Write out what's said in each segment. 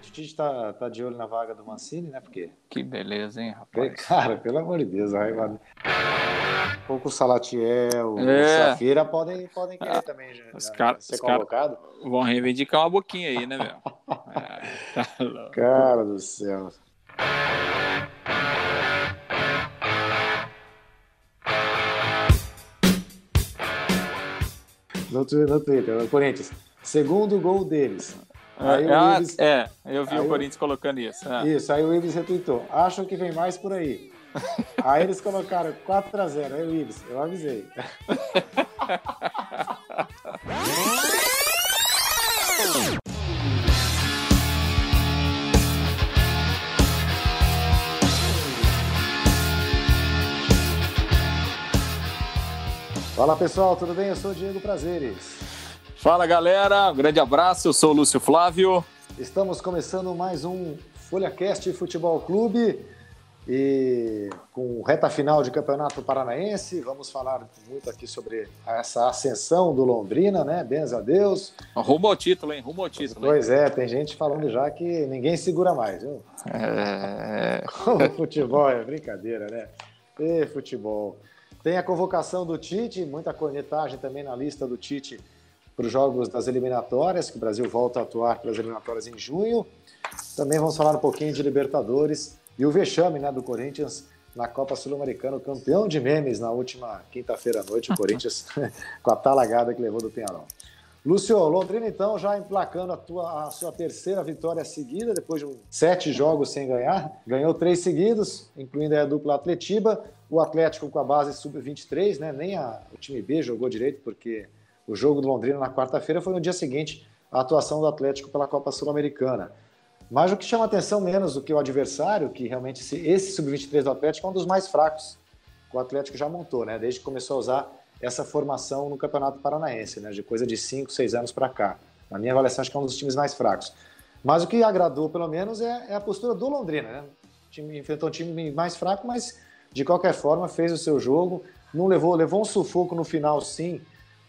O Tite tá, tá de olho na vaga do Mancini, né? Porque. Que beleza, hein, rapaz? Cara, pelo amor de Deus, aí, mano. pouco o Salatiel, é. o Safira podem, podem querer ah, também já, os cara, ser os convocado. Cara vão reivindicar uma boquinha aí, né, meu? ah, tá louco. Cara do céu. No, no Twitter, no Corinthians. Segundo gol deles. Aí ah, Ives, é, eu vi o Corinthians colocando isso. É. Isso, aí o Ives retweetou. Acham que vem mais por aí. aí eles colocaram 4x0. Aí o Ives, eu avisei. Fala pessoal, tudo bem? Eu sou o Diego Prazeres. Fala galera, um grande abraço, eu sou o Lúcio Flávio. Estamos começando mais um FolhaCast Futebol Clube e com reta final de Campeonato Paranaense. Vamos falar muito aqui sobre essa ascensão do Londrina, né? Benza a Deus. Rumo ao título, hein? Rumo ao título. Pois hein? é, tem gente falando já que ninguém segura mais, viu? É... futebol é brincadeira, né? E futebol. Tem a convocação do Tite, muita cornetagem também na lista do Tite para os jogos das eliminatórias, que o Brasil volta a atuar pelas eliminatórias em junho. Também vamos falar um pouquinho de Libertadores e o vexame né, do Corinthians na Copa Sul-Americana, campeão de memes na última quinta-feira à noite, o Corinthians com a talagada que levou do Penharol. Lúcio, Londrina então já emplacando a, tua, a sua terceira vitória seguida, depois de sete jogos sem ganhar, ganhou três seguidos, incluindo a dupla Atletiba, o Atlético com a base sub-23, né? nem a, o time B jogou direito, porque o jogo do Londrina na quarta-feira foi no dia seguinte a atuação do Atlético pela Copa Sul-Americana. Mas o que chama atenção menos do que o adversário, que realmente esse, esse sub-23 do Atlético é um dos mais fracos que o Atlético já montou, né? Desde que começou a usar essa formação no Campeonato Paranaense, né? De coisa de 5, 6 anos para cá. Na minha avaliação, acho que é um dos times mais fracos. Mas o que agradou, pelo menos, é, é a postura do Londrina, né? O time enfrentou um time mais fraco, mas de qualquer forma fez o seu jogo. Não levou, levou um sufoco no final, sim,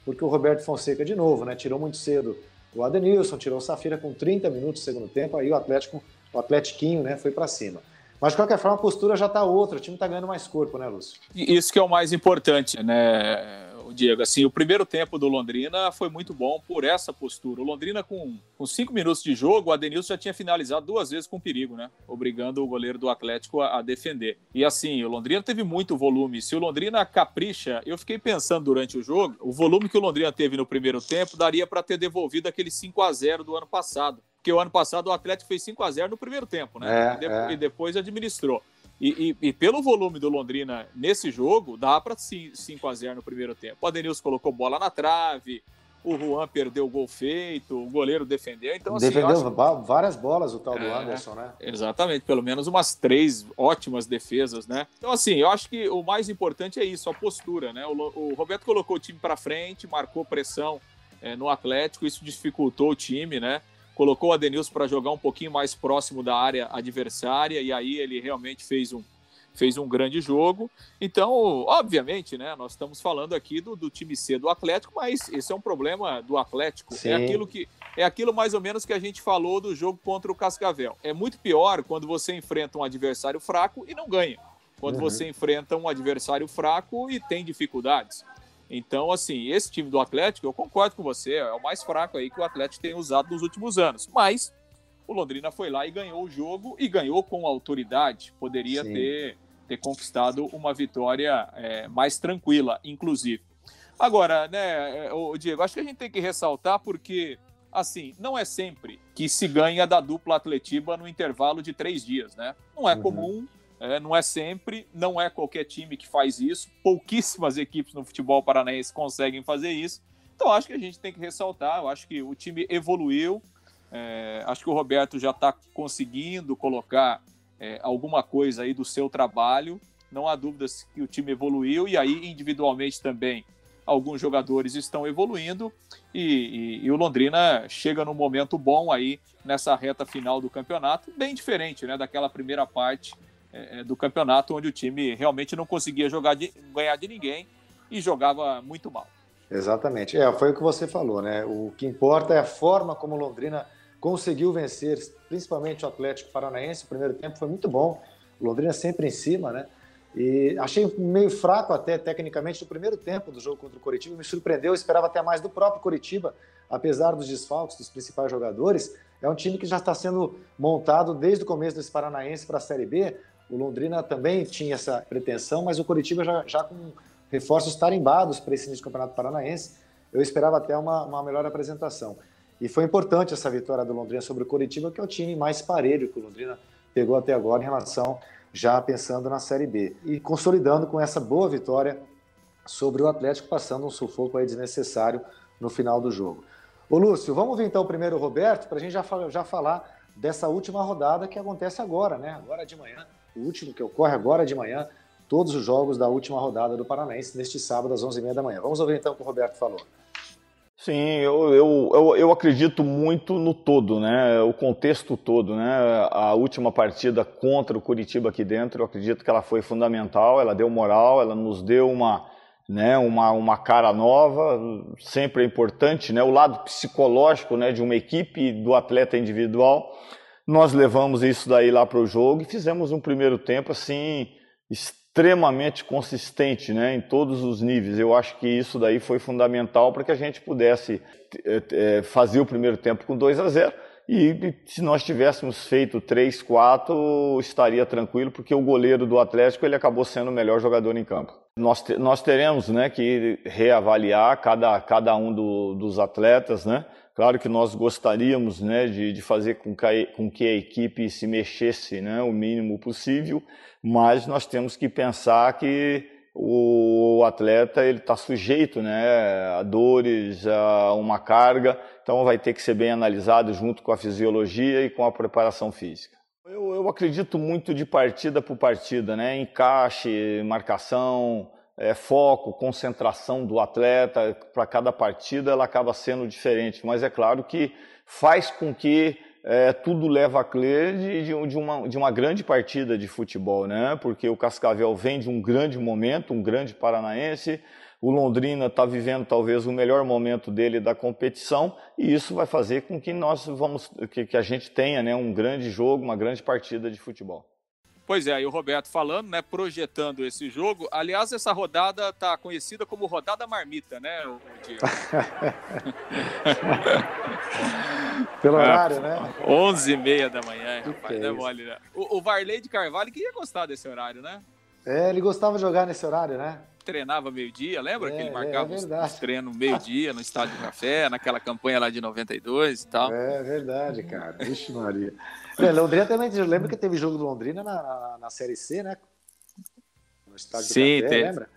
porque o Roberto Fonseca, de novo, né, tirou muito cedo o Adenilson, tirou o Safira com 30 minutos do segundo tempo, aí o Atlético, o Atletiquinho, né, foi para cima. Mas, de qualquer forma, a postura já está outra, o time está ganhando mais corpo, né, Lúcio? Isso que é o mais importante, né? Diego. Assim, o primeiro tempo do Londrina foi muito bom por essa postura. O Londrina, com, com cinco minutos de jogo, o Adenilson já tinha finalizado duas vezes com perigo, né? Obrigando o goleiro do Atlético a, a defender. E assim, o Londrina teve muito volume. Se o Londrina capricha, eu fiquei pensando durante o jogo, o volume que o Londrina teve no primeiro tempo daria para ter devolvido aquele 5 a 0 do ano passado. Porque o ano passado o Atlético fez 5 a 0 no primeiro tempo, né? É, e, é. e depois administrou. E, e, e, pelo volume do Londrina nesse jogo, dá para 5 a 0 no primeiro tempo. O Adenilson colocou bola na trave, o Juan perdeu o gol feito, o goleiro defendeu. Então, assim, defendeu acho... várias bolas o tal do é, Anderson, né? Exatamente, pelo menos umas três ótimas defesas, né? Então, assim, eu acho que o mais importante é isso, a postura, né? O, o Roberto colocou o time para frente, marcou pressão é, no Atlético, isso dificultou o time, né? Colocou o Adenilson para jogar um pouquinho mais próximo da área adversária e aí ele realmente fez um, fez um grande jogo. Então, obviamente, né, nós estamos falando aqui do, do time C do Atlético, mas esse é um problema do Atlético. É Sim. É aquilo que é aquilo mais ou menos que a gente falou do jogo contra o Cascavel. É muito pior quando você enfrenta um adversário fraco e não ganha. Quando uhum. você enfrenta um adversário fraco e tem dificuldades. Então, assim, esse time do Atlético, eu concordo com você, é o mais fraco aí que o Atlético tem usado nos últimos anos. Mas o Londrina foi lá e ganhou o jogo e ganhou com autoridade. Poderia ter, ter conquistado uma vitória é, mais tranquila, inclusive. Agora, né, o Diego, acho que a gente tem que ressaltar porque, assim, não é sempre que se ganha da dupla Atletiba no intervalo de três dias, né? Não é uhum. comum é, não é sempre, não é qualquer time que faz isso. Pouquíssimas equipes no futebol paranaense conseguem fazer isso. Então acho que a gente tem que ressaltar. Eu acho que o time evoluiu. É, acho que o Roberto já está conseguindo colocar é, alguma coisa aí do seu trabalho. Não há dúvidas que o time evoluiu e aí individualmente também alguns jogadores estão evoluindo e, e, e, o Londrina chega num momento bom aí nessa reta final do campeonato, bem diferente né, daquela primeira parte é, é, do campeonato, onde o time realmente não conseguia jogar de, ganhar de ninguém e jogava muito mal. Exatamente. É, foi o que você falou, né? O que importa é a forma como Londrina conseguiu vencer, principalmente o Atlético Paranaense. O primeiro tempo foi muito bom, o Londrina sempre em cima, né? E achei meio fraco até tecnicamente no primeiro tempo do jogo contra o Coritiba. Me surpreendeu, esperava até mais do próprio Coritiba, apesar dos desfalques dos principais jogadores. É um time que já está sendo montado desde o começo desse Paranaense para a Série B. O Londrina também tinha essa pretensão, mas o Coritiba já, já com reforços tarimbados para esse início do Campeonato Paranaense. Eu esperava até uma, uma melhor apresentação. E foi importante essa vitória do Londrina sobre o Coritiba, que é o time mais parelho que o Londrina pegou até agora em relação já pensando na Série B. E consolidando com essa boa vitória sobre o Atlético, passando um sufoco aí desnecessário no final do jogo. Ô Lúcio, vamos ver então primeiro o Roberto, para a gente já, já falar dessa última rodada que acontece agora, né? Agora de manhã, o último que ocorre agora de manhã, todos os jogos da última rodada do Paranaense neste sábado às 11h30 da manhã. Vamos ouvir então o que o Roberto falou. Sim, eu, eu, eu, eu, acredito muito no todo, né? O contexto todo, né? A última partida contra o Curitiba aqui dentro, eu acredito que ela foi fundamental, ela deu moral, ela nos deu uma, né, uma, uma cara nova, sempre é importante, né? O lado psicológico, né, de uma equipe do atleta individual. Nós levamos isso daí lá para o jogo e fizemos um primeiro tempo assim extremamente consistente né, em todos os níveis. Eu acho que isso daí foi fundamental para que a gente pudesse é, fazer o primeiro tempo com 2 a 0 e se nós tivéssemos feito 3 4 estaria tranquilo porque o goleiro do Atlético ele acabou sendo o melhor jogador em campo. Nós, nós teremos né, que reavaliar cada, cada um do, dos atletas, né? Claro que nós gostaríamos né, de, de fazer com que, a, com que a equipe se mexesse né, o mínimo possível, mas nós temos que pensar que o atleta ele está sujeito né, a dores, a uma carga, então vai ter que ser bem analisado junto com a fisiologia e com a preparação física. Eu, eu acredito muito de partida por partida, né? encaixe, marcação, é, foco, concentração do atleta para cada partida, ela acaba sendo diferente. Mas é claro que faz com que é, tudo leva a crer de, de, uma, de uma grande partida de futebol, né? Porque o Cascavel vem de um grande momento, um grande paranaense. O Londrina está vivendo talvez o melhor momento dele da competição e isso vai fazer com que nós vamos que, que a gente tenha né, um grande jogo, uma grande partida de futebol. Pois é, e o Roberto falando, né, projetando esse jogo. Aliás, essa rodada está conhecida como rodada marmita, né, o, Diego? Pelo é, horário, né? 11 e meia da manhã, rapaz, é não é mole, né? O, o Varley de Carvalho queria gostar desse horário, né? É, ele gostava de jogar nesse horário, né? Treinava meio-dia, lembra é, que ele é, marcava é os, os treinos meio-dia no Estádio do Café, naquela campanha lá de 92 e tal? É verdade, cara. Vixe Maria. É, Londrina também, eu lembro que teve jogo do Londrina na, na, na Série C, né? No estádio Sim, Café, lembra?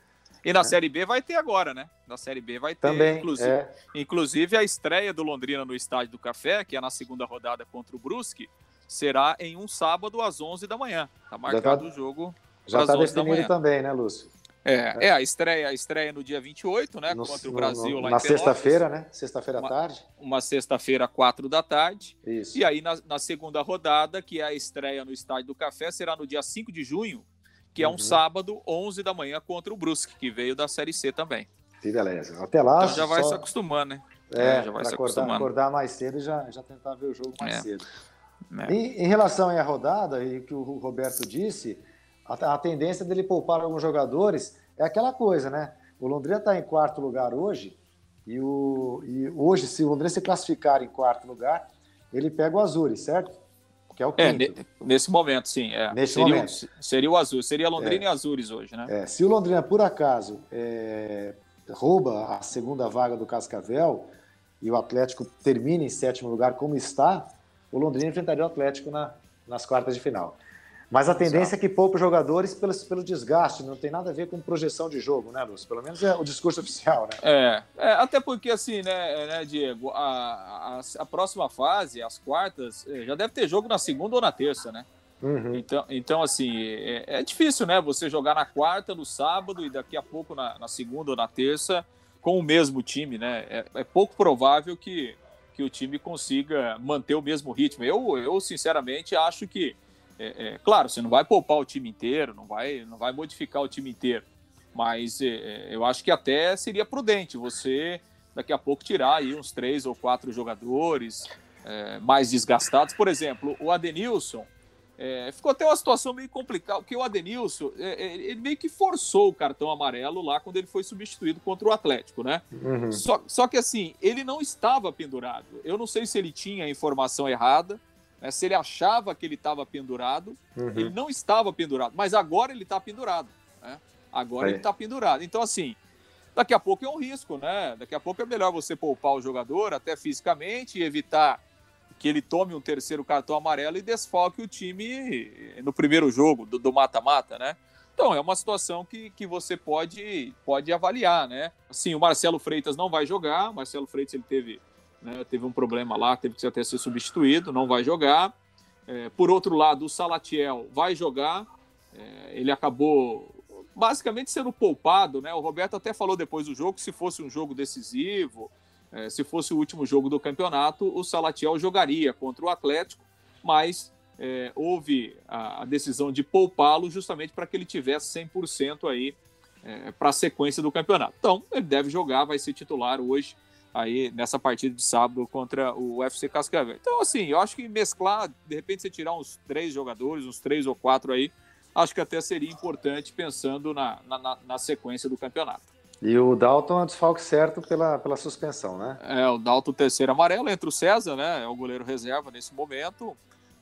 E na é. Série B vai ter agora, né? Na Série B vai ter. Também, inclusive, é. inclusive a estreia do Londrina no Estádio do Café, que é na segunda rodada contra o Brusque, será em um sábado às 11 da manhã. Tá marcado tá, o jogo Já está definido também, né, Lúcio? É, é, a estreia, a estreia no dia 28, né? No, contra o Brasil no, lá na em Na sexta-feira, né? Sexta-feira à tarde. Uma sexta-feira, quatro da tarde. Isso. E aí, na, na, segunda rodada, que é a estreia no Estádio do Café, será no dia 5 de junho, que é um uhum. sábado, 11 da manhã, contra o Brusque, que veio da Série C também. Que beleza. Até lá. Então já vai só... se acostumando, né? É, é já vai se acordar, acostumando. acordar mais cedo e já, já tentar ver o jogo mais é. cedo. É. Em, em, relação à rodada, e que o Roberto disse, a, a tendência dele poupar alguns jogadores é aquela coisa, né? O Londrina está em quarto lugar hoje, e, o, e hoje, se o Londrina se classificar em quarto lugar, ele pega o Azul, certo? Que é o é, quinto. É, nesse momento, sim. É. Nesse seria, momento. seria o Azul, seria Londrina é. e Azures hoje, né? É, se o Londrina, por acaso, é, rouba a segunda vaga do Cascavel e o Atlético termina em sétimo lugar como está, o Londrina enfrentaria o Atlético na, nas quartas de final. Mas a tendência é que poupe jogadores pelo, pelo desgaste, não tem nada a ver com projeção de jogo, né, Lúcio? Pelo menos é o discurso oficial, né? É, é até porque, assim, né, né Diego, a, a, a, próxima fase, as quartas, é, já deve ter jogo na segunda ou na terça, né? Uhum. Então, então, assim, é, é, difícil, né? Você jogar na quarta, no sábado e daqui a pouco na, na segunda ou na terça com o mesmo time, né? É, é pouco provável que, que o time consiga manter o mesmo ritmo. Eu, eu sinceramente, acho que é, é, claro, você não vai poupar o time inteiro, não vai, não vai modificar o time inteiro, mas é, é, eu acho que até seria prudente você daqui a pouco tirar aí uns três ou quatro jogadores é, mais desgastados. Por exemplo, o Adenilson é, ficou até uma situação meio complicada, porque o Adenilson, ele meio que forçou o cartão amarelo lá quando ele foi substituído contra o Atlético, né? Uhum. Só, só que assim, ele não estava pendurado. Eu não sei se ele tinha a informação errada, né, se ele achava que ele estava pendurado, uhum. ele não estava pendurado, mas agora ele está pendurado, né? Agora ele está pendurado. Então, assim, daqui a pouco é um risco, né? Daqui a pouco é melhor você poupar o jogador, até fisicamente, e evitar que ele tome um terceiro cartão amarelo e desfalque o time no primeiro jogo do mata-mata, né? Então, é uma situação que, que você pode, pode avaliar, né? Assim, o Marcelo Freitas não vai jogar, o Marcelo Freitas ele teve, né, teve um problema lá, teve que até ser substituído, não vai jogar. É, por outro lado, o Salatiel vai jogar, é, ele acabou basicamente sendo poupado, né? O Roberto até falou depois do jogo que se fosse um jogo decisivo, é, se fosse o último jogo do campeonato, o Salatiel jogaria contra o Atlético, mas é, houve a, a, decisão de poupá-lo justamente para que ele tivesse 100% aí é, para a sequência do campeonato. Então, ele deve jogar, vai ser titular hoje aí nessa partida de sábado contra o UFC Cascavel. Então, assim, eu acho que mesclar, de repente você tirar uns três jogadores, uns três ou quatro aí, acho que até seria importante pensando na, na, na sequência do campeonato. E o Dalton é desfalque certo pela, pela suspensão, né? É, o Dalton terceiro amarelo, entre o César, né? É o goleiro reserva nesse momento.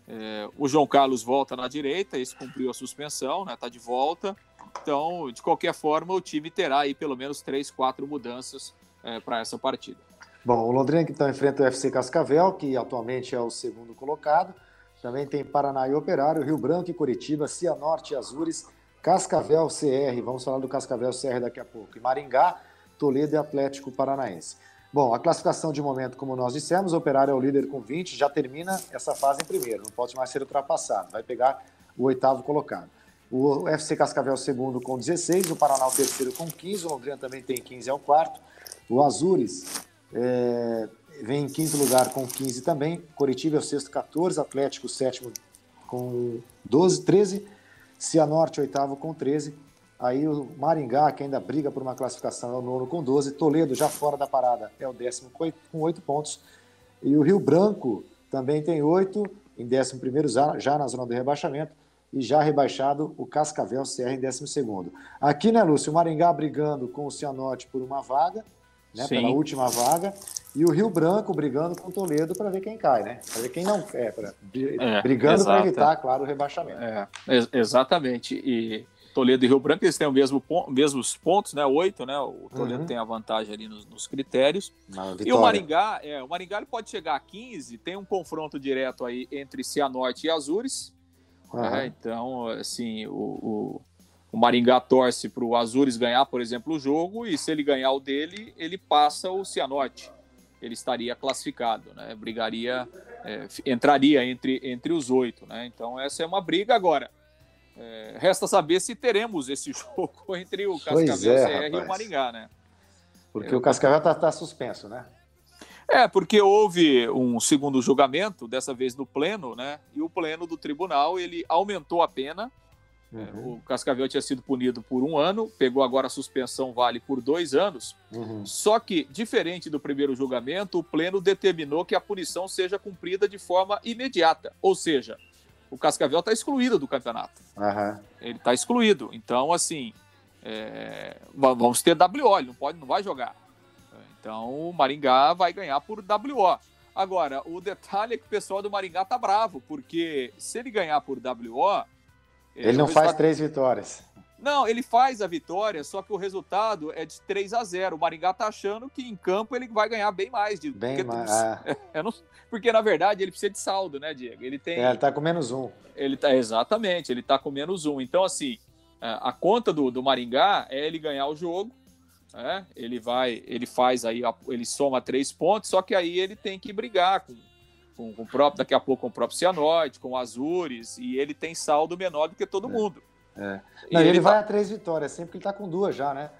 É, o João Carlos volta na direita, esse cumpriu a suspensão, né? Tá de volta. Então, de qualquer forma, o time terá aí pelo menos três, quatro mudanças é, para essa partida. Bom, o Londrina então enfrenta o FC Cascavel, que atualmente é o segundo colocado. Também tem Paraná e Operário, Rio Branco e Curitiba, Cianorte e Azures, Cascavel CR, vamos falar do Cascavel CR daqui a pouco, e Maringá, Toledo e Atlético Paranaense. Bom, a classificação de momento, como nós dissemos, Operário é o líder com 20, já termina essa fase em primeiro, não pode mais ser ultrapassado, vai pegar o oitavo colocado. O FC Cascavel segundo com 16, o Paraná o terceiro com 15, o Londrina também tem 15, é o quarto. O Azures é, vem em quinto lugar com 15 também, Coritiba é o sexto, 14, Atlético sétimo com 12, 13, Cianorte, oitavo com 13. Aí o Maringá, que ainda briga por uma classificação, é o nono com 12. Toledo, já fora da parada, é o décimo com oito pontos. E o Rio Branco também tem oito, em décimo primeiro, já na zona do rebaixamento. E já rebaixado o Cascavel CR em décimo segundo. Aqui, né, Lúcio, o Maringá brigando com o Cianorte por uma vaga, né, pela última vaga, e o Rio Branco brigando com o Toledo para ver quem cai, né? Para ver quem não é, pra, é brigando para evitar, claro, o rebaixamento. É, exatamente. E Toledo e Rio Branco eles têm os mesmo, mesmos pontos, né? Oito, né? O Toledo uhum. tem a vantagem ali nos, nos critérios. E o Maringá, é, o Maringá ele pode chegar a 15, tem um confronto direto aí entre Cianorte e Azures. Uhum. É, então, assim, o, o o Maringá torce para o Azures ganhar, por exemplo, o jogo, e se ele ganhar o dele, ele passa o Cianorte. Ele estaria classificado, né? Brigaria, é, entraria entre, entre os oito, né? Então essa é uma briga agora. É, resta saber se teremos esse jogo entre o Cascavel é, CR e o Maringá, né? Porque o Cascavel está tá suspenso, né? É, porque houve um segundo julgamento, dessa vez no pleno, né? E o pleno do tribunal ele aumentou a pena Uhum. O Cascavel tinha sido punido por um ano, pegou agora a suspensão vale por dois anos. Uhum. Só que, diferente do primeiro julgamento, o Pleno determinou que a punição seja cumprida de forma imediata. Ou seja, o Cascavel está excluído do campeonato. Uhum. Ele está excluído. Então, assim, é... vamos ter WO, ele não, pode, não vai jogar. Então, o Maringá vai ganhar por WO. Agora, o detalhe é que o pessoal do Maringá tá bravo, porque se ele ganhar por WO, ele não faz três vitórias. Não, ele faz a vitória, só que o resultado é de 3 a 0 O Maringá tá achando que em campo ele vai ganhar bem mais. De, bem porque, mais. É. Não, porque, na verdade, ele precisa de saldo, né, Diego? Ele tem. É, ele tá com menos um. Ele tá, exatamente, ele tá com menos um. Então, assim, a conta do, do Maringá é ele ganhar o jogo. É, ele vai, ele faz aí, ele soma três pontos, só que aí ele tem que brigar com com, com, o próprio, daqui a pouco com o próprio Cianorte, com o Azures, e ele tem saldo menor do que todo é, mundo. É. Não, ele, ele vai tá... a três vitórias, sempre que ele está com duas já, né?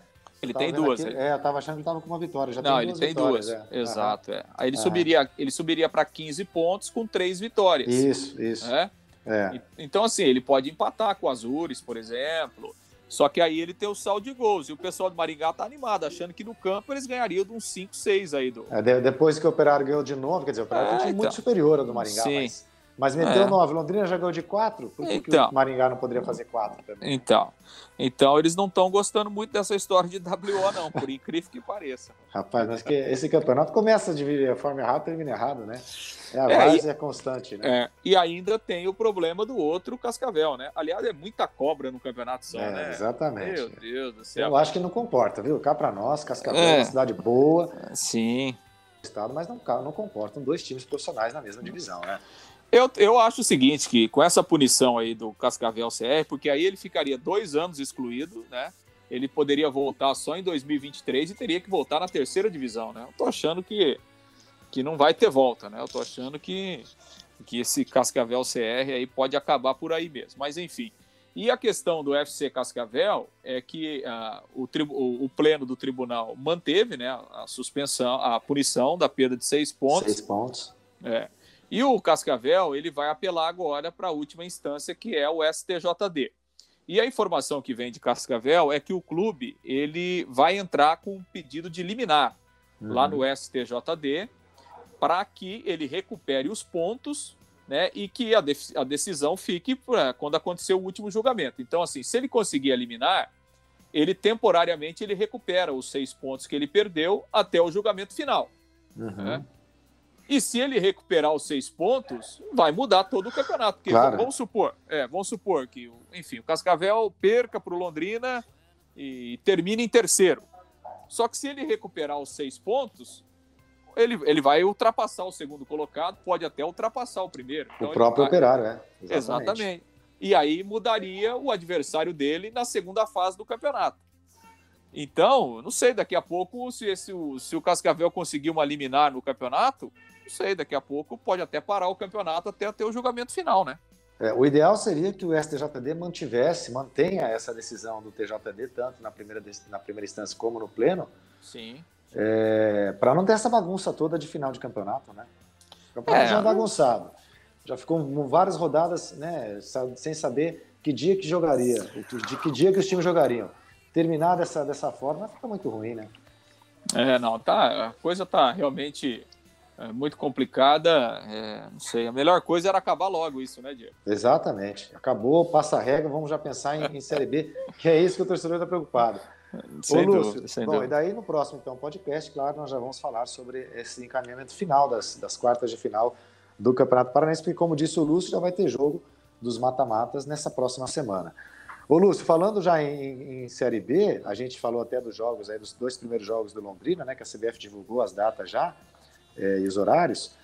Ele tem duas. Aqui, É, eu tava achando que ele tava com uma vitória. Já Não, tem ele tem duas. É. Exato. É. Aí ele subiria, ele subiria para 15 pontos com três vitórias. Isso, isso. É? É. Então, assim, ele pode empatar com o Azures, por exemplo. Só que aí ele tem o saldo de gols. E o pessoal do Maringá tá animado, achando que no campo eles ganhariam de uns 5, 6 aí. Do... É, depois que o Operário ganhou de novo, quer dizer, o Operário é, tem um então. muito superior ao do Maringá, Sim. mas mas meteu é. nove. Londrina já ganhou de quatro. Por que, então, que o Maringá não poderia fazer quatro também? Então, então eles não estão gostando muito dessa história de WO, não, por incrível que pareça. Rapaz, mas que esse campeonato começa de forma errada, termina errado, né? É a base é, é constante, né? É, e ainda tem o problema do outro Cascavel, né? Aliás, é muita cobra no campeonato só, é, né? Exatamente. Meu Deus do céu. Eu acho que não comporta, viu? Cá para nós, Cascavel é uma cidade boa. Sim. Estado, mas não, não comportam dois times profissionais na mesma divisão, né? Eu, eu acho o seguinte, que com essa punição aí do Cascavel CR, porque aí ele ficaria dois anos excluído, né? Ele poderia voltar só em 2023 e teria que voltar na terceira divisão, né? Eu tô achando que, que não vai ter volta, né? Eu tô achando que, que esse Cascavel CR aí pode acabar por aí mesmo. Mas enfim. E a questão do FC Cascavel é que uh, o, o, o, pleno do tribunal manteve né, a suspensão, a punição da perda de seis pontos. Seis pontos. É. E o Cascavel ele vai apelar agora para a última instância, que é o STJD. E a informação que vem de Cascavel é que o clube ele vai entrar com um pedido de liminar uhum. lá no STJD para que ele recupere os pontos né, e que a, de a decisão fique pra, quando acontecer o último julgamento. Então, assim, se ele conseguir eliminar, ele temporariamente ele recupera os seis pontos que ele perdeu até o julgamento final. Uhum. Né? E se ele recuperar os seis pontos, vai mudar todo o campeonato. Porque claro. vamos supor, é, vamos supor que, enfim, o Cascavel perca para o Londrina e termine em terceiro. Só que se ele recuperar os seis pontos, ele, ele vai ultrapassar o segundo colocado, pode até ultrapassar o primeiro. Então o próprio vai... operário, é. Exatamente. Exatamente. E aí mudaria o adversário dele na segunda fase do campeonato. Então, não sei, daqui a pouco, se, esse, se o Cascavel conseguir uma liminar no campeonato, não sei, daqui a pouco pode até parar o campeonato até ter o julgamento final, né? É, o ideal seria que o STJD mantivesse, mantenha essa decisão do TJD, tanto na primeira, na primeira instância como no pleno. Sim. É, para não ter essa bagunça toda de final de campeonato, né? O campeonato é, já é bagunçado. Já ficou várias rodadas né, sem saber que dia que jogaria, de que dia que os times jogariam. Terminar dessa, dessa forma fica muito ruim, né? É, não, tá, a coisa tá realmente é muito complicada. É, não sei, a melhor coisa era acabar logo isso, né, Diego? Exatamente. Acabou, passa a regra, vamos já pensar em, em Série B, que é isso que o torcedor está preocupado. Sem Ô, Lúcio, dúvida, sem bom, dúvida. e daí no próximo então, podcast, claro, nós já vamos falar sobre esse encaminhamento final das, das quartas de final do Campeonato Paranaense, porque como disse o Lúcio, já vai ter jogo dos mata-matas nessa próxima semana. Ô Lúcio, falando já em, em, Série B, a gente falou até dos jogos aí, dos dois primeiros jogos do Londrina, né? Que a CBF divulgou as datas já é, e os horários,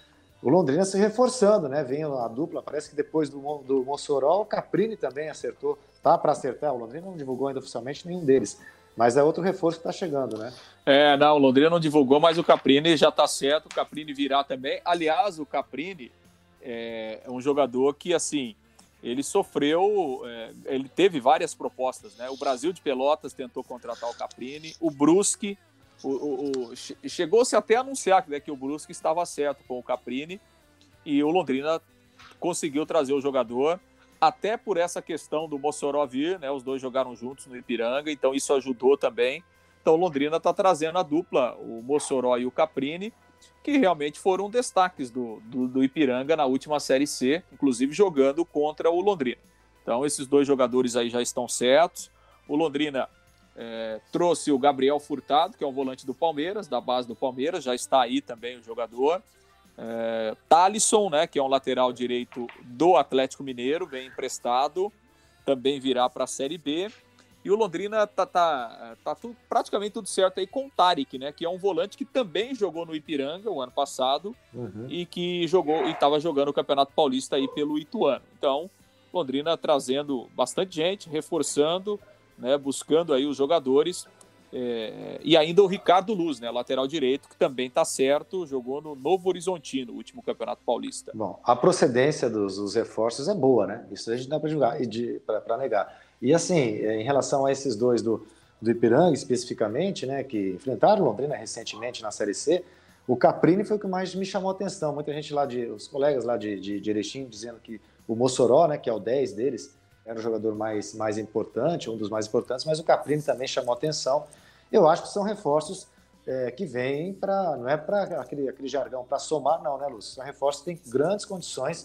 o Londrina se reforçando, né? Vem a dupla, parece que depois do, do Mossoró, o Caprini também acertou, tá para acertar. O Londrina não divulgou ainda oficialmente nenhum deles, mas é outro reforço que está chegando, né? É, não, o Londrina não divulgou, mas o Caprini já está certo, o Caprini virá também. Aliás, o Caprini é, é um jogador que, assim, ele sofreu, é, ele teve várias propostas, né? O Brasil de Pelotas tentou contratar o Caprini, o Brusque Chegou-se até a anunciar né, que o Brusque estava certo com o Caprini e o Londrina conseguiu trazer o jogador, até por essa questão do Mossoró vir, né? Os dois jogaram juntos no Ipiranga, então isso ajudou também. Então o Londrina está trazendo a dupla, o Mossoró e o Caprini, que realmente foram destaques do, do, do Ipiranga na última Série C, inclusive jogando contra o Londrina. Então esses dois jogadores aí já estão certos. O Londrina é, trouxe o Gabriel Furtado, que é um volante do Palmeiras, da base do Palmeiras, já está aí também o jogador. É, Talisson, né, que é um lateral direito do Atlético Mineiro, vem emprestado, também virá para a Série B. E o Londrina tá, tá, tá tudo, praticamente tudo certo aí com o Tarek, né? Que é um volante que também jogou no Ipiranga o ano passado uhum. e que jogou e estava jogando o Campeonato Paulista aí pelo Ituano. Então, Londrina trazendo bastante gente, reforçando né, buscando aí os jogadores. É, e ainda o Ricardo Luz, né, lateral direito, que também está certo, jogou no Novo Horizontino, no último Campeonato Paulista. Bom, a procedência dos, dos reforços é boa, né? Isso a gente dá para julgar para negar. E assim, em relação a esses dois do, do Ipiranga especificamente, né, que enfrentaram Londrina recentemente na Série C, o Caprini foi o que mais me chamou a atenção. Muita gente lá de, os colegas lá de, de, de Erechim dizendo que o Mossoró, né, que é o 10 deles, era o jogador mais, mais importante, um dos mais importantes, mas o Caprini também chamou atenção. Eu acho que são reforços é, que vêm para, não é para aquele, aquele jargão para somar, não, né, Lúcio? São reforços que têm grandes condições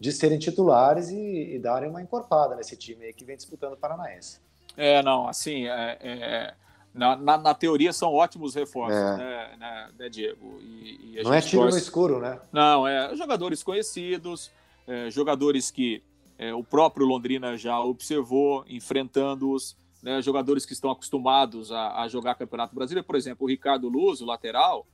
de serem titulares e, e, darem uma encorpada nesse time aí que vem disputando o Paranaense. É, não, assim, é, é, na, na, na, teoria são ótimos reforços, é. né, né, né, Diego? E, e não é tiro torce... no escuro, né? Não, é jogadores conhecidos, é, jogadores que é, o próprio Londrina já observou, enfrentando-os, né, jogadores que estão acostumados a, a, jogar Campeonato Brasileiro. Por exemplo, o Ricardo Luz, o lateral,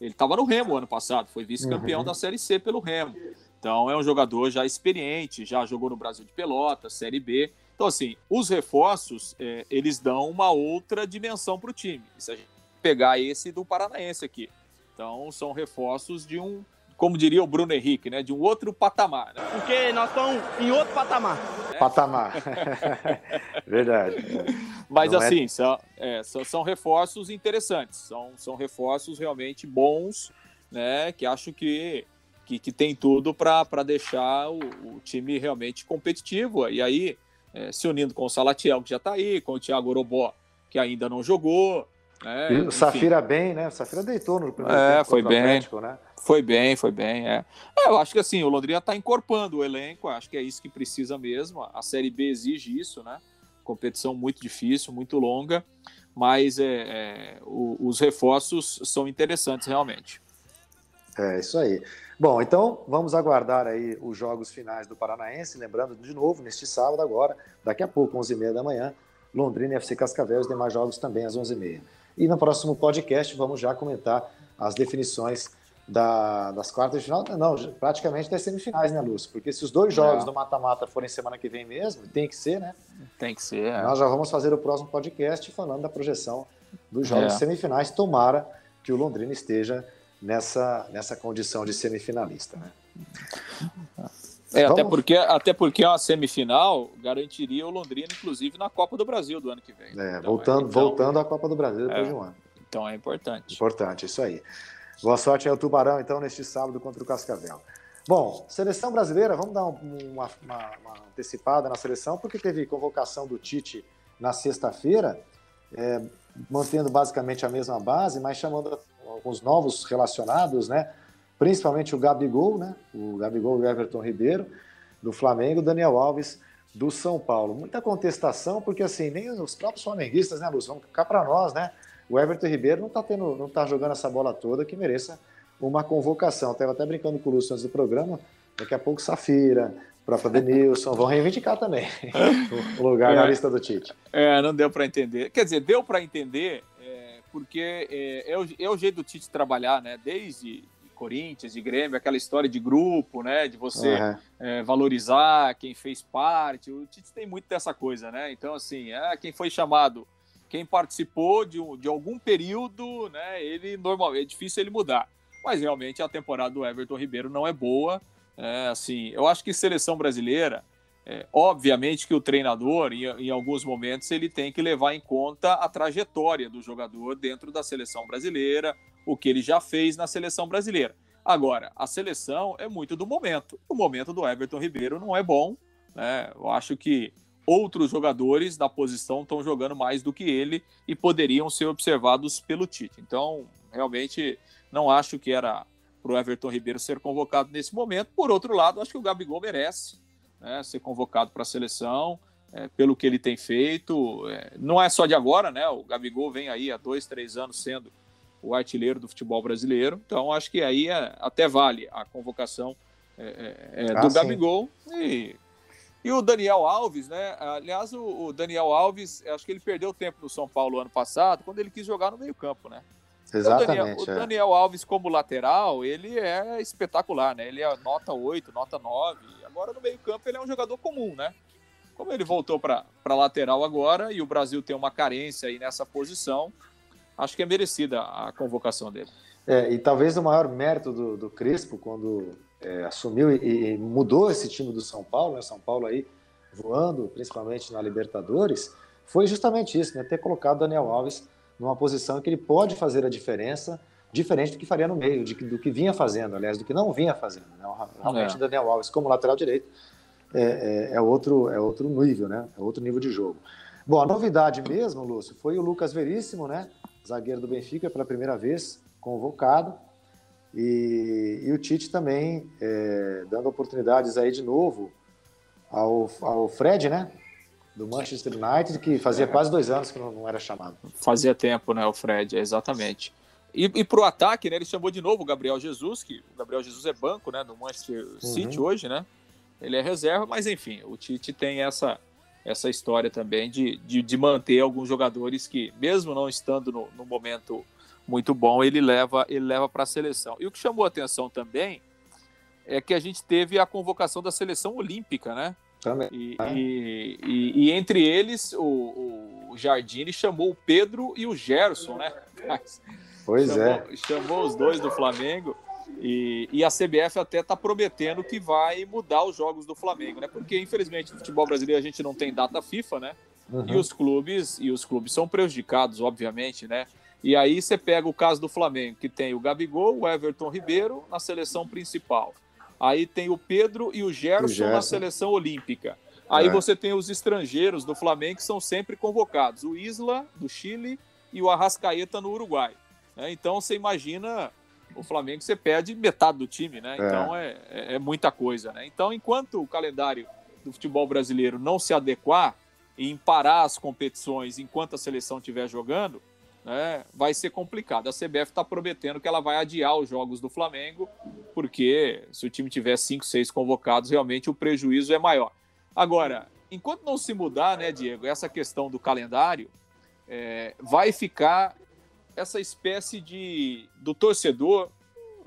ele estava no Remo ano passado, foi vice-campeão uhum. da Série C pelo Remo. Então é um jogador já experiente, já jogou no Brasil de Pelotas, Série B. Então, assim, os reforços, é, eles dão uma outra dimensão para o time. Se a gente pegar esse do Paranaense aqui. Então, são reforços de um, como diria o Bruno Henrique, né? De um outro patamar. Né? Porque nós estamos em outro patamar. É. Patamar. Verdade. Mas Não é assim, é... São, é, são, são, reforços interessantes. São, são reforços realmente bons, né? Que acho que, que, que tem tudo para deixar o, o, time realmente competitivo. E aí, é, se unindo com o Salatiel, que já está aí, com o Thiago Orobó, que ainda não jogou. Né? o Safira bem, né? O Safira deitou no primeiro é, tempo. Foi bem. Atlético, né? Foi bem, foi bem. É. é. eu acho que assim, o Londrina está encorpando o elenco, acho que é isso que precisa mesmo. A Série B exige isso, né? Competição muito difícil, muito longa, mas é, é o, os reforços são interessantes realmente. É isso aí. Bom, então vamos aguardar aí os jogos finais do Paranaense. Lembrando de novo, neste sábado agora, daqui a pouco, 11h30 da manhã, Londrina e FC Cascavel, os demais jogos também às 11h30. E no próximo podcast vamos já comentar as definições da, das quartas de final, não, praticamente das semifinais, né, Lúcio? Porque se os dois jogos é. do mata-mata forem semana que vem mesmo, tem que ser, né? Tem que ser. É. Nós já vamos fazer o próximo podcast falando da projeção dos jogos é. semifinais. Tomara que o Londrina esteja nessa, nessa condição de semifinalista, né? É, até porque, até porque a semifinal garantiria o Londrina, inclusive, na Copa do Brasil do ano que vem. É, então, voltando, então, voltando à Copa do Brasil depois é, de um ano. Então é importante. Importante, isso aí. Boa sorte ao Tubarão, então, neste sábado contra o Cascavel. Bom, seleção brasileira, vamos dar uma, uma, uma antecipada na seleção, porque teve convocação do Tite na sexta-feira, é, mantendo basicamente a mesma base, mas chamando alguns novos relacionados, né? Principalmente o Gabigol, né? O Gabigol e o Everton Ribeiro, do Flamengo, Daniel Alves, do São Paulo. Muita contestação, porque assim, nem os próprios flamenguistas, né, Luz? Vamos ficar para nós, né? O Everton Ribeiro não está tendo, não tá jogando essa bola toda que mereça uma convocação. Estava até brincando com o Lúcio antes do programa. Daqui a pouco Safira, o próprio Denilson vão reivindicar também o lugar é, na lista do Tite. É, não deu para entender. Quer dizer, deu para entender é, porque é, é, o, é o jeito do Tite trabalhar, né? Desde Corinthians, de Grêmio, aquela história de grupo, né? De você uhum. é, valorizar quem fez parte. O Tite tem muito dessa coisa, né? Então, assim, é, quem foi chamado quem participou de, de algum período, né, ele normalmente é difícil ele mudar. Mas realmente a temporada do Everton Ribeiro não é boa. É, assim, eu acho que seleção brasileira, é, obviamente que o treinador, em, em, alguns momentos, ele tem que levar em conta a trajetória do jogador dentro da seleção brasileira, o que ele já fez na seleção brasileira. Agora, a seleção é muito do momento. O momento do Everton Ribeiro não é bom. Né? Eu acho que outros jogadores da posição estão jogando mais do que ele e poderiam ser observados pelo Tite. Então, realmente, não acho que era para o Everton Ribeiro ser convocado nesse momento. Por outro lado, acho que o Gabigol merece né, ser convocado para a seleção, é, pelo que ele tem feito. É, não é só de agora, né? O Gabigol vem aí há dois, três anos sendo o artilheiro do futebol brasileiro. Então, acho que aí é, até vale a convocação é, é, é, do ah, Gabigol. E e o Daniel Alves, né? Aliás, o, Daniel Alves, acho que ele perdeu tempo no São Paulo ano passado, quando ele quis jogar no meio-campo, né? Exatamente. O Daniel, o é. Daniel, Alves, como lateral, ele é espetacular, né? Ele é nota 8, nota 9. Agora no meio-campo ele é um jogador comum, né? Como ele voltou para lateral agora e o Brasil tem uma carência aí nessa posição, acho que é merecida a convocação dele. É, e talvez o maior mérito do, do Crespo, quando é, assumiu e, e, mudou esse time do São Paulo, né? São Paulo aí voando, principalmente na Libertadores, foi justamente isso, né? Ter colocado Daniel Alves numa posição que ele pode fazer a diferença, diferente do que faria no meio, de, do que vinha fazendo, aliás, do que não vinha fazendo. Né? Realmente, é. Daniel Alves, como lateral direito, é, é, é, outro, é outro nível, né? É outro nível de jogo. Bom, a novidade mesmo, Lúcio, foi o Lucas Veríssimo, né? Zagueiro do Benfica, pela primeira vez convocado. E, e o Tite também é, dando oportunidades aí de novo ao, ao Fred, né? Do Manchester United, que fazia quase dois anos que não, não era chamado. Fazia tempo, né, o Fred, exatamente. E, e para o ataque, né, ele chamou de novo o Gabriel Jesus, que o Gabriel Jesus é banco né, do Manchester City uhum. hoje, né? Ele é reserva, mas enfim, o Tite tem essa, essa história também de, de, de manter alguns jogadores que, mesmo não estando no, no momento muito bom, ele leva ele leva para a seleção. E o que chamou a atenção também é que a gente teve a convocação da seleção olímpica, né? Também. E, e, e, e entre eles, o, o Jardine chamou o Pedro e o Gerson, né? Pois chamou, é. Chamou os dois do Flamengo. E, e, a CBF até está prometendo que vai mudar os jogos do Flamengo, né? Porque infelizmente no futebol brasileiro a gente não tem data FIFA, né? Uhum. E os clubes e os clubes são prejudicados, obviamente, né? E aí você pega o caso do Flamengo, que tem o Gabigol, o Everton Ribeiro na seleção principal. Aí tem o Pedro e o Gerson, o Gerson. na seleção olímpica. Aí é. você tem os estrangeiros do Flamengo que são sempre convocados. O Isla, do Chile, e o Arrascaeta no Uruguai. Né? Então você imagina o Flamengo, você perde metade do time, né? É. Então é, é, é muita coisa, né? Então, enquanto o calendário do futebol brasileiro não se adequar em parar as competições enquanto a seleção estiver jogando, né, vai ser complicado. A CBF está prometendo que ela vai adiar os jogos do Flamengo, porque se o time tiver cinco, seis convocados, realmente o prejuízo é maior. Agora, enquanto não se mudar, né, Diego, essa questão do calendário, é, vai ficar essa espécie de do torcedor.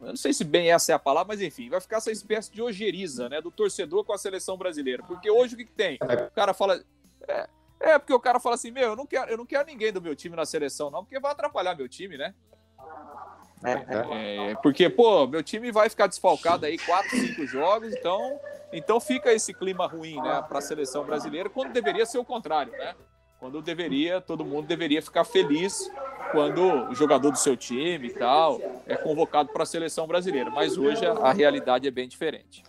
Eu não sei se bem essa é a palavra, mas enfim, vai ficar essa espécie de ojeriza, né, do torcedor com a seleção brasileira. Porque hoje o que, que tem? O cara fala. É, é, porque o cara fala assim, meu, eu não quero, eu não quero ninguém do meu time na seleção, não, porque vai atrapalhar meu time, né? É, é. é, porque, pô, meu time vai ficar desfalcado aí quatro, cinco jogos, então, então fica esse clima ruim, né, para a seleção brasileira, quando deveria ser o contrário, né? Quando deveria, todo mundo deveria ficar feliz quando o jogador do seu time e tal é convocado para a seleção brasileira. Mas hoje a, a realidade é bem diferente.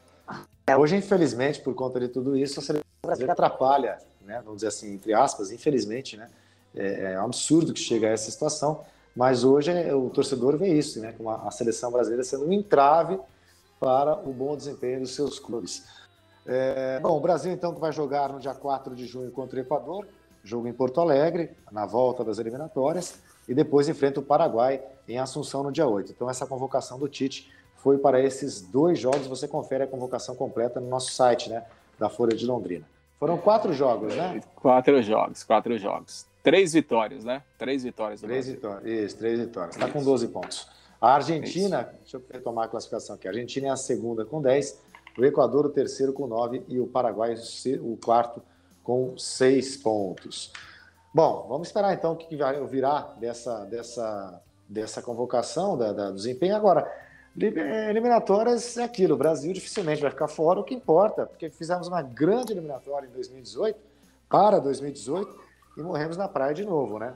É, hoje, infelizmente, por conta de tudo isso, a seleção brasileira atrapalha né? vamos dizer assim, entre aspas, infelizmente, né? É, é um absurdo que chega a essa situação, mas hoje é, o torcedor vê isso, né? Com a, a, seleção brasileira sendo um entrave para o bom desempenho dos seus clubes. É, bom, o Brasil então que vai jogar no dia 4 de junho contra o Equador, jogo em Porto Alegre, na volta das eliminatórias, e depois enfrenta o Paraguai em Assunção no dia 8. Então essa convocação do Tite foi para esses dois jogos, você confere a convocação completa no nosso site, né, da Folha de Londrina. Foram quatro jogos, né? Quatro jogos, quatro jogos. Três vitórias, né? Três vitórias. três vitórias, isso, três vitórias. Está com 12 pontos. A Argentina, isso. deixa eu retomar a classificação aqui. A Argentina é a segunda com 10, o Equador o terceiro com 9 e o Paraguai o quarto com 6 pontos. Bom, vamos esperar então o que vai virar dessa, dessa, dessa convocação, da, da, do desempenho. Agora, é, eliminatórias é aquilo, o Brasil dificilmente vai ficar fora, o que importa, porque fizemos uma grande eliminatória em 2018, para 2018, e morremos na praia de novo, né?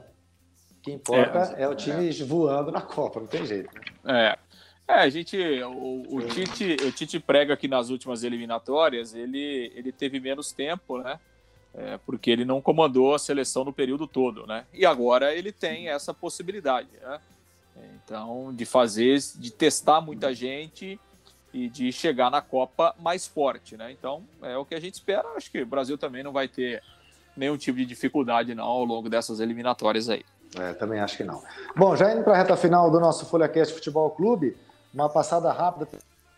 O que importa é, é o time é. voando na Copa, não tem jeito. Né? É. É, a gente, o, o, Tite, o Tite prega que nas últimas eliminatórias ele, ele teve menos tempo, né? É, porque ele não comandou a seleção no período todo, né? E agora ele tem essa possibilidade, né? Então, de fazer, de testar muita gente e de chegar na Copa mais forte, né? Então, é o que a gente espera. Acho que o Brasil também não vai ter nenhum tipo de dificuldade não ao longo dessas eliminatórias aí. É, também acho que não. Bom, já indo para a reta final do nosso FolhaCast Futebol Clube, uma passada rápida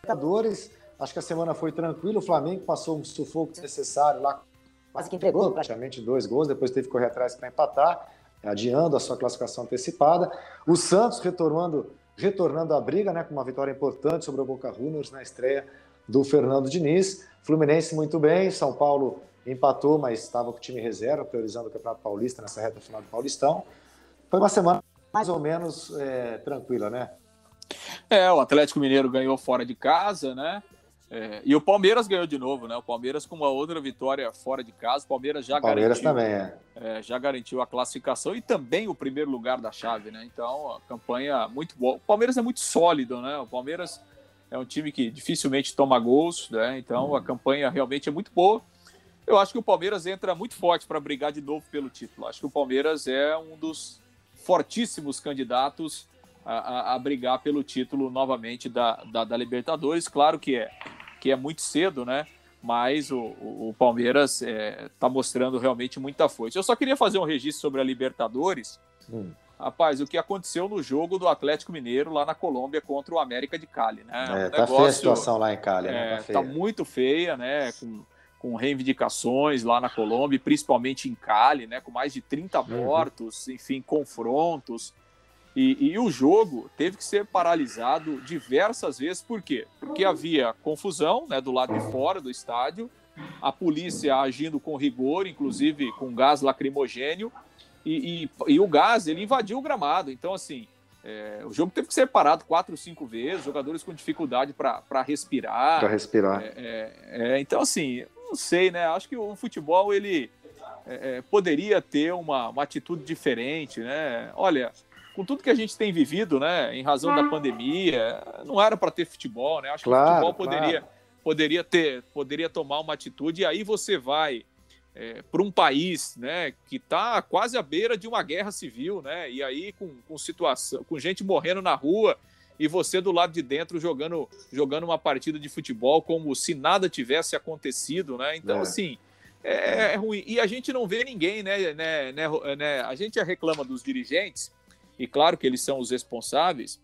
Libertadores. Acho que a semana foi tranquila. O Flamengo passou um sufoco necessário lá, quase que entregou praticamente dois gols, depois teve que correr atrás para empatar adiando a sua classificação antecipada. O Santos retornando, retornando à briga, né, com uma vitória importante sobre o Boca Juniors na estreia do Fernando Diniz. Fluminense muito bem, São Paulo empatou, mas estava com o time reserva, priorizando o Campeonato Paulista nessa reta final do Paulistão. Foi uma semana mais ou menos é, tranquila, né? É, o Atlético Mineiro ganhou fora de casa, né? É, e o Palmeiras ganhou de novo, né? O Palmeiras com uma outra vitória fora de casa. O Palmeiras já Palmeiras garantiu, também, é. É, já garantiu a classificação e também o primeiro lugar da chave, né? Então, a campanha muito boa. O Palmeiras é muito sólido, né? O Palmeiras é um time que dificilmente toma gols, né? Então a campanha realmente é muito boa. Eu acho que o Palmeiras entra muito forte para brigar de novo pelo título. Acho que o Palmeiras é um dos fortíssimos candidatos a, a, a brigar pelo título novamente da, da, da, Libertadores. Claro que é, que é muito cedo, né? Mas o, o, Palmeiras está é, tá mostrando realmente muita força. Eu só queria fazer um registro sobre a Libertadores. Hum. Rapaz, o que aconteceu no jogo do Atlético Mineiro lá na Colômbia contra o América de Cali, né? É, um tá negócio, feia a situação lá em Cali, né? É, tá, tá muito feia, né? Com, com reivindicações lá na Colômbia, principalmente em Cali, né? Com mais de 30 uhum. mortos, uhum. enfim, confrontos. E, e, o jogo teve que ser paralisado diversas vezes, por quê? Porque havia confusão né, do lado de fora do estádio, a polícia agindo com rigor, inclusive com gás lacrimogênio, e, e, e o gás ele invadiu o gramado. Então, assim, é, o jogo teve que ser parado quatro, cinco vezes, jogadores com dificuldade para respirar. Para respirar. É, é, é, então, assim, não sei, né? Acho que o futebol ele é, poderia ter uma, uma atitude diferente, né? Olha, com tudo que a gente tem vivido, né, em razão da pandemia, não era para ter futebol, né? Acho claro, que o futebol poderia, claro. poderia ter, poderia tomar uma atitude e aí você vai é, para um país né, que está quase à beira de uma guerra civil, né? E aí com, com situação, com gente morrendo na rua e você do lado de dentro jogando, jogando uma partida de futebol como se nada tivesse acontecido, né? Então, é. assim, é, é, ruim. E a gente não vê ninguém, né, né, né, né? A gente reclama dos dirigentes, e claro que eles são os responsáveis,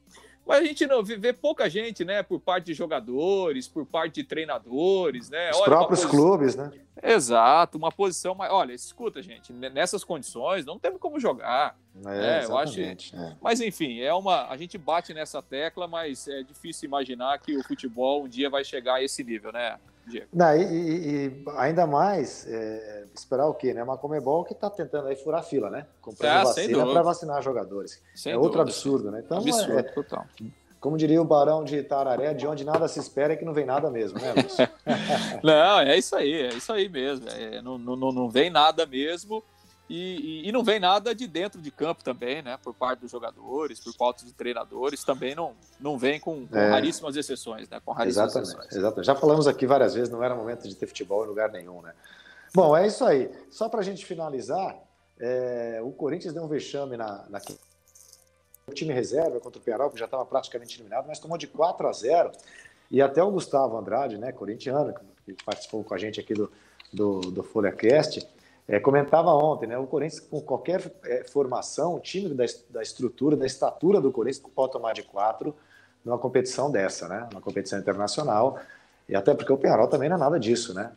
mas a gente não vê pouca gente, né, por parte de jogadores, por parte de treinadores, né? Os Olha, próprios posição... clubes, né? Exato, uma posição mais. Olha, escuta, gente, nessas condições não temos como jogar. É, né? Eu acho. É. Mas enfim, é uma. A gente bate nessa tecla, mas é difícil imaginar que o futebol um dia vai chegar a esse nível, né? Diego. Não, e, e, ainda mais, é, esperar o quê? Né? Uma Comebol que está tentando aí furar fila, né? Comprando ah, vacina para vacinar jogadores. Sem é dúvida. outro absurdo, né? Então, absurdo, é, total. Como diria o Barão de Itararé, de onde nada se espera é que não vem nada mesmo, né, Lúcio? não, é isso aí, é isso aí mesmo. É, não, não, não vem nada mesmo. E, e, e, não vem nada de dentro de campo também, né? Por parte dos jogadores, por parte dos treinadores, também não, não vem com, com é. raríssimas exceções, né? Com raríssimas exatamente, exceções. Exatamente. Já falamos aqui várias vezes, não era momento de ter futebol em lugar nenhum, né? Bom, é isso aí. Só para a gente finalizar, é, o Corinthians deu um vexame na, na o time reserva contra o Peral, que já estava praticamente eliminado, mas tomou de 4 a 0. E até o Gustavo Andrade, né, corintiano, que participou com a gente aqui do, do, do FolhaCast, é, comentava ontem, né? O Corinthians, com qualquer é, formação, o time da, da estrutura, da estatura do Corinthians, pode tomar de quatro numa competição dessa, né? Uma competição internacional. E até porque o Penharol também não é nada disso, né?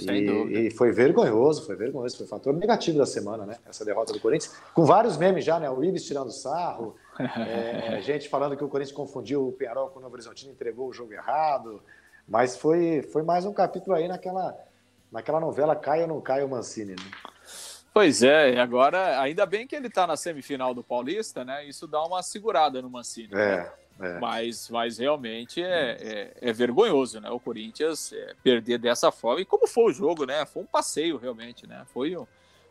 E, e, foi vergonhoso, foi vergonhoso, foi fator negativo da semana, né? Essa derrota do Corinthians, com vários memes já, né? O Ibis tirando sarro, é, gente falando que o Corinthians confundiu o Penharol com o Novo Horizontino, entregou o jogo errado. Mas foi, foi mais um capítulo aí naquela naquela novela Caio ou não Caio Mancini, né? Pois é, agora, ainda bem que ele está na semifinal do Paulista, né? Isso dá uma segurada no Mancini. É, né? é. Mas, mas realmente é, é, é vergonhoso, né? O Corinthians é, perder dessa forma. E como foi o jogo, né? Foi um passeio, realmente, né? Foi o,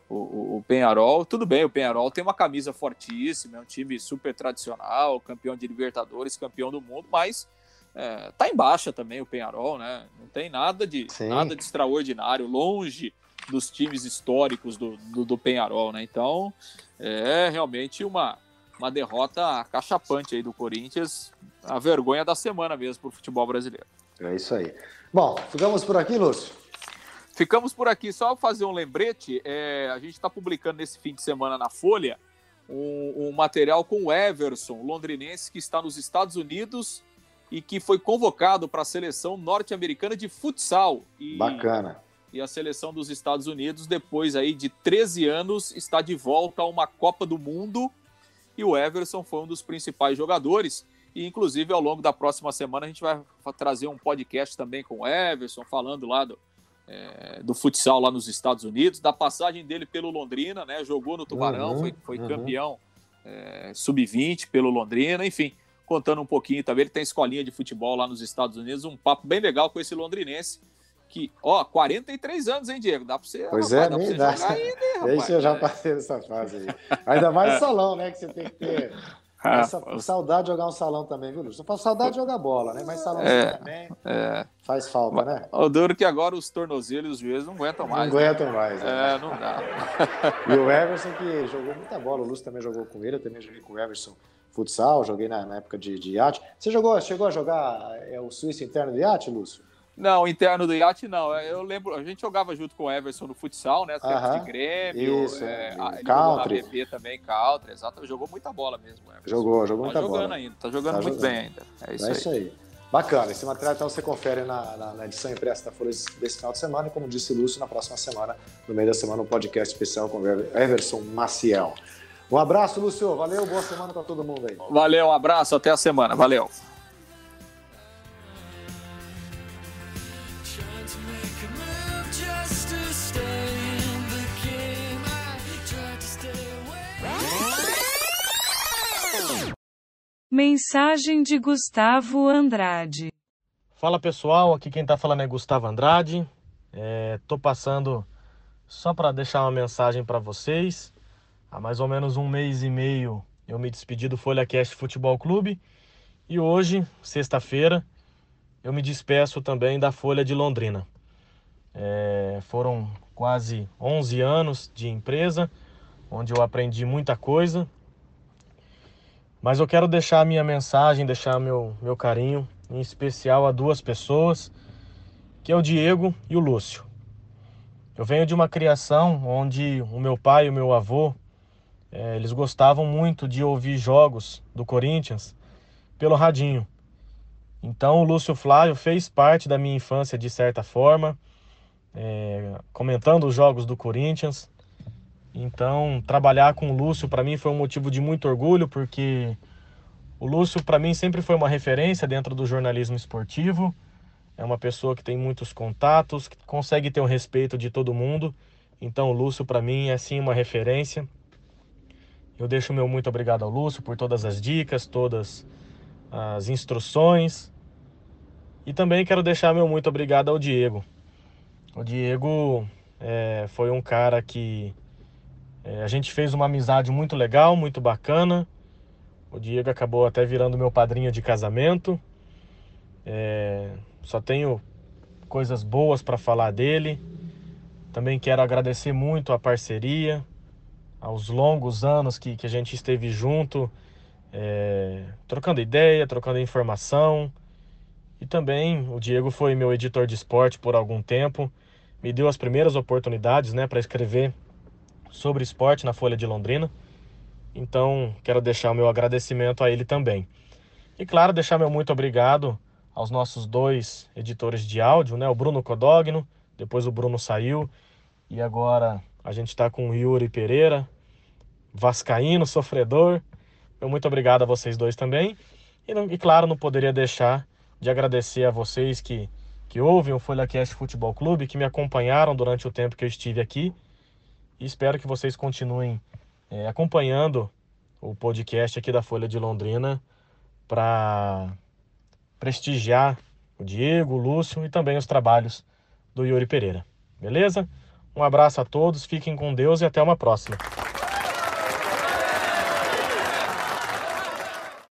o, o Penharol. Tudo bem, o Penharol tem uma camisa fortíssima, é um time super tradicional, campeão de Libertadores, campeão do mundo, mas é, tá em baixa também o Penharol, né? Não tem nada de nada de extraordinário, longe dos times históricos do, do, do, Penharol, né? Então é realmente uma, uma derrota cachapante aí do Corinthians, a vergonha da semana mesmo para o futebol brasileiro. É isso aí. Bom, ficamos por aqui, Lúcio. Ficamos por aqui. Só fazer um lembrete: é, a gente está publicando nesse fim de semana na Folha um, um material com o Everson, londrinense, que está nos Estados Unidos e que foi convocado para a seleção norte-americana de futsal. E, Bacana. E a seleção dos Estados Unidos, depois aí de 13 anos, está de volta a uma Copa do Mundo. E o Everson foi um dos principais jogadores. E, inclusive, ao longo da próxima semana, a gente vai trazer um podcast também com o Everson, falando lá do, é, do futsal lá nos Estados Unidos, da passagem dele pelo Londrina, né? Jogou no Tubarão, uhum, foi, foi uhum. campeão é, sub-20 pelo Londrina, enfim contando um pouquinho também. Ele tem escolinha de futebol lá nos Estados Unidos, um papo bem legal com esse londrinense. Que, ó, 43 anos, hein, Diego? Dá pra você, pois rapaz, é, dá pra você dá. jogar ainda, hein, rapaz? Isso eu já passei nessa fase aí. Ainda mais salão, né? Que você tem que ter Ah, Essa, saudade de jogar um salão também, viu, Lúcio? Saudade de jogar bola, né? Mas salão é, também é. faz falta, né? O duro que agora os tornozelos e os joelhos não aguentam mais. Não né? aguentam mais. Né? É, não dá. e o Everson que jogou muita bola, o Lúcio também jogou com ele, eu também joguei com o Everson futsal, joguei na, na época de, de iate. Você jogou, chegou a jogar é, o suíço interno de iate, Lúcio? Não, interno do iate não. Eu lembro, a gente jogava junto com o Everson no futsal, né? Tempos de Grêmio. Isso, é, ele country. também, country, exato. Jogou muita bola mesmo. Everson. Jogou, jogou tá muita bola. Tá jogando ainda, tá jogando tá muito jogando. bem ainda. É isso, é aí. isso aí. Bacana, esse material então você confere na, na, na edição impressa da Folha desse final de semana e como disse Lúcio, na próxima semana, no meio da semana, um podcast especial com o Everson Maciel. Um abraço, Lúcio. Valeu, boa semana para todo mundo aí. Valeu, um abraço, até a semana. Valeu. Mensagem de Gustavo Andrade. Fala pessoal, aqui quem está falando é Gustavo Andrade. Estou é, passando só para deixar uma mensagem para vocês. Há mais ou menos um mês e meio eu me despedi do Folha Cast Futebol Clube e hoje, sexta-feira, eu me despeço também da Folha de Londrina. É, foram quase 11 anos de empresa, onde eu aprendi muita coisa, mas eu quero deixar a minha mensagem, deixar meu, meu carinho, em especial a duas pessoas, que é o Diego e o Lúcio. Eu venho de uma criação onde o meu pai e o meu avô, é, eles gostavam muito de ouvir jogos do Corinthians pelo radinho. Então o Lúcio Flávio fez parte da minha infância de certa forma, é, comentando os jogos do Corinthians. Então, trabalhar com o Lúcio para mim foi um motivo de muito orgulho, porque o Lúcio para mim sempre foi uma referência dentro do jornalismo esportivo. É uma pessoa que tem muitos contatos, que consegue ter o respeito de todo mundo. Então, o Lúcio para mim é sim uma referência. Eu deixo meu muito obrigado ao Lúcio por todas as dicas, todas as instruções. E também quero deixar meu muito obrigado ao Diego. O Diego é, foi um cara que é, a gente fez uma amizade muito legal, muito bacana. O Diego acabou até virando meu padrinho de casamento. É, só tenho coisas boas para falar dele. Também quero agradecer muito a parceria, aos longos anos que, que a gente esteve junto, é, trocando ideia, trocando informação. E também o Diego foi meu editor de esporte por algum tempo, me deu as primeiras oportunidades né, para escrever sobre esporte na Folha de Londrina. Então, quero deixar o meu agradecimento a ele também. E claro, deixar meu muito obrigado aos nossos dois editores de áudio, né? O Bruno Codogno, depois o Bruno saiu e agora a gente está com o Yuri Pereira, vascaíno, sofredor. Meu muito obrigado a vocês dois também. E, e claro, não poderia deixar de agradecer a vocês que, que ouvem o FolhaCast Futebol Clube, que me acompanharam durante o tempo que eu estive aqui e espero que vocês continuem é, acompanhando o podcast aqui da Folha de Londrina para prestigiar o Diego, o Lúcio e também os trabalhos do Yuri Pereira. Beleza? Um abraço a todos, fiquem com Deus e até uma próxima.